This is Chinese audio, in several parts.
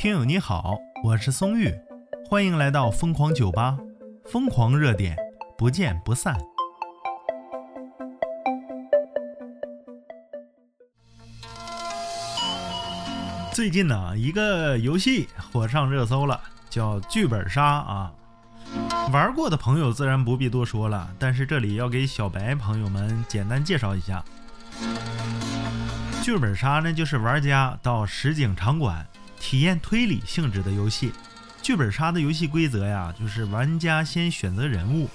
听友你好，我是松玉，欢迎来到疯狂酒吧，疯狂热点，不见不散。最近呢，一个游戏火上热搜了，叫剧本杀啊。玩过的朋友自然不必多说了，但是这里要给小白朋友们简单介绍一下。剧本杀呢，就是玩家到实景场馆体验推理性质的游戏。剧本杀的游戏规则呀，就是玩家先选择人物，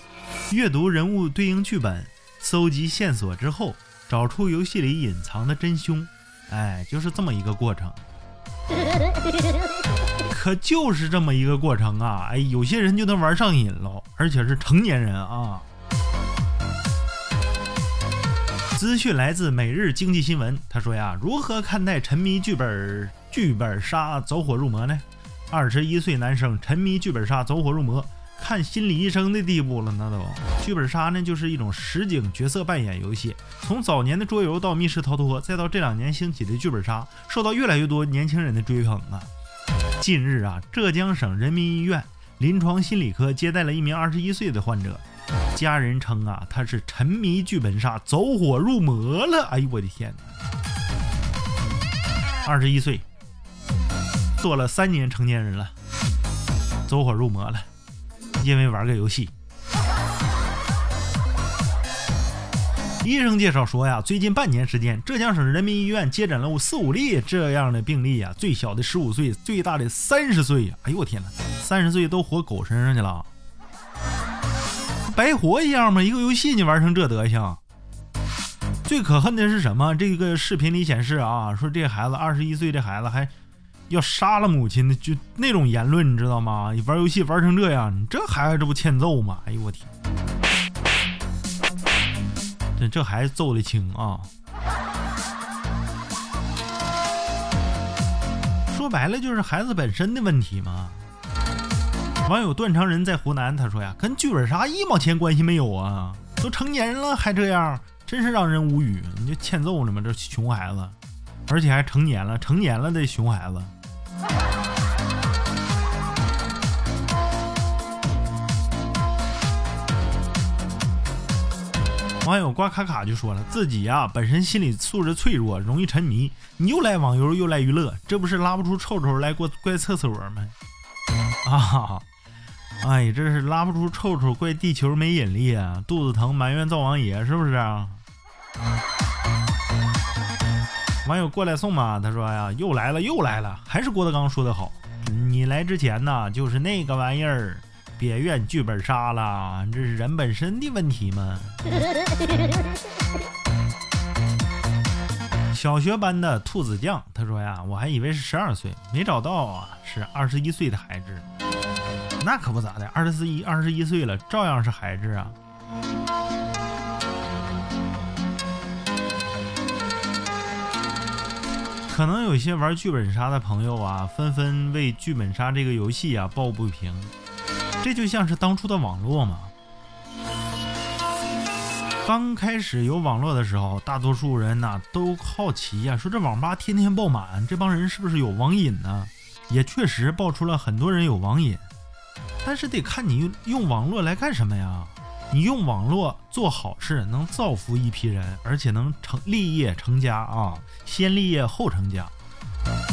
阅读人物对应剧本，搜集线索之后，找出游戏里隐藏的真凶。哎，就是这么一个过程。可就是这么一个过程啊！哎，有些人就能玩上瘾了，而且是成年人啊。资讯来自《每日经济新闻》，他说呀，如何看待沉迷剧本剧本杀走火入魔呢？二十一岁男生沉迷剧本杀走火入魔，看心理医生的地步了，那都。剧本杀呢，就是一种实景角色扮演游戏，从早年的桌游到密室逃脱，再到这两年兴起的剧本杀，受到越来越多年轻人的追捧啊。近日啊，浙江省人民医院临床心理科接待了一名二十一岁的患者，家人称啊，他是沉迷剧本杀走火入魔了。哎呦我的天哪！二十一岁，做了三年成年人了，走火入魔了，因为玩个游戏。医生介绍说呀，最近半年时间，浙江省人民医院接诊了四五例这样的病例呀，最小的十五岁，最大的三十岁呀！哎呦我天哪，三十岁都活狗身上去了，白活一样吗？一个游戏你玩成这德行？最可恨的是什么？这个视频里显示啊，说这孩子二十一岁，这孩子还要杀了母亲的，就那种言论，你知道吗？你玩游戏玩成这样，你这孩子这不欠揍吗？哎呦我天！这这孩子揍的轻啊！说白了就是孩子本身的问题嘛。网友断肠人在湖南他说呀，跟剧本杀一毛钱关系没有啊！都成年人了还这样，真是让人无语。你就欠揍呢吗？这熊孩子，而且还成年了，成年了的熊孩子。网友瓜卡卡就说了，自己呀本身心理素质脆弱，容易沉迷。你又来网游又来娱乐，这不是拉不出臭臭来过怪厕所吗？啊，哎，这是拉不出臭臭怪地球没引力啊！肚子疼埋怨灶王爷是不是啊？网友过来送嘛，他说呀，又来了又来了，还是郭德纲说的好，你来之前呢就是那个玩意儿。别怨剧本杀了，这是人本身的问题吗？小学班的兔子酱他说呀，我还以为是十二岁，没找到啊，是二十一岁的孩子。那可不咋的，二十一二十一岁了，照样是孩子啊。可能有些玩剧本杀的朋友啊，纷纷为剧本杀这个游戏啊抱不平。这就像是当初的网络嘛。刚开始有网络的时候，大多数人呐都好奇呀，说这网吧天天爆满，这帮人是不是有网瘾呢？也确实爆出了很多人有网瘾，但是得看你用网络来干什么呀？你用网络做好事，能造福一批人，而且能成立业成家啊，先立业后成家。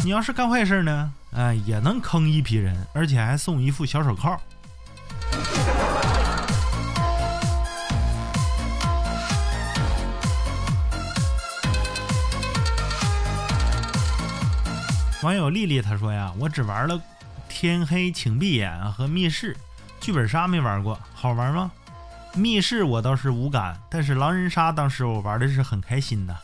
你要是干坏事呢，哎，也能坑一批人，而且还送一副小手铐。网友丽丽她说呀，我只玩了《天黑请闭眼》和密室，剧本杀没玩过，好玩吗？密室我倒是无感，但是狼人杀当时我玩的是很开心的。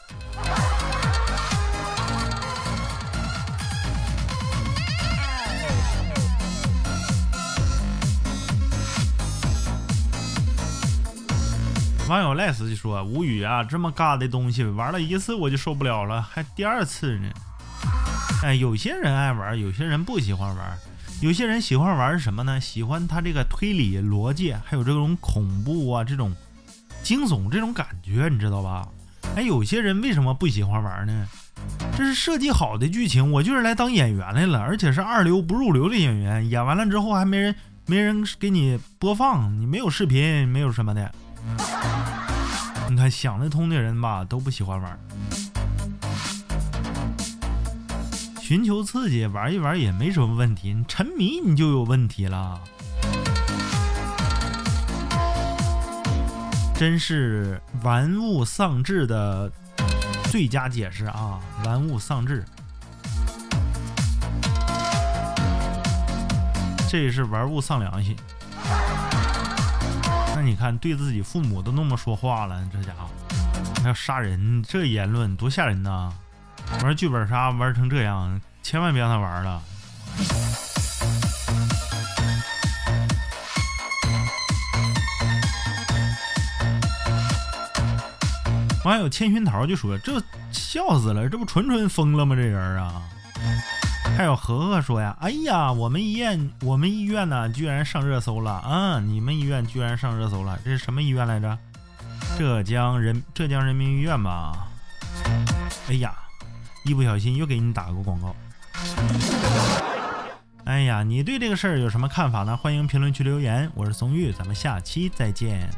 网友赖斯就说无语啊，这么尬的东西玩了一次我就受不了了，还第二次呢。哎，有些人爱玩，有些人不喜欢玩。有些人喜欢玩什么呢？喜欢他这个推理逻辑，还有这种恐怖啊，这种惊悚这种感觉，你知道吧？哎，有些人为什么不喜欢玩呢？这是设计好的剧情，我就是来当演员来了，而且是二流不入流的演员。演完了之后还没人没人给你播放，你没有视频，没有什么的。你看想得通的人吧，都不喜欢玩。寻求刺激，玩一玩也没什么问题。你沉迷你就有问题了。真是玩物丧志的最佳解释啊！玩物丧志，这是玩物丧良心。那你看，对自己父母都那么说话了，这家伙还要杀人，这言论多吓人呐！玩剧本杀玩成这样，千万别让他玩了。网友千寻桃就说：“这笑死了，这不纯纯疯了吗？这人啊！”还有和和说呀：“哎呀，我们医院，我们医院呢，居然上热搜了啊！你们医院居然上热搜了，这是什么医院来着？浙江人浙江人民医院吧？哎呀！”一不小心又给你打个广告。哎呀，你对这个事儿有什么看法呢？欢迎评论区留言。我是松玉，咱们下期再见。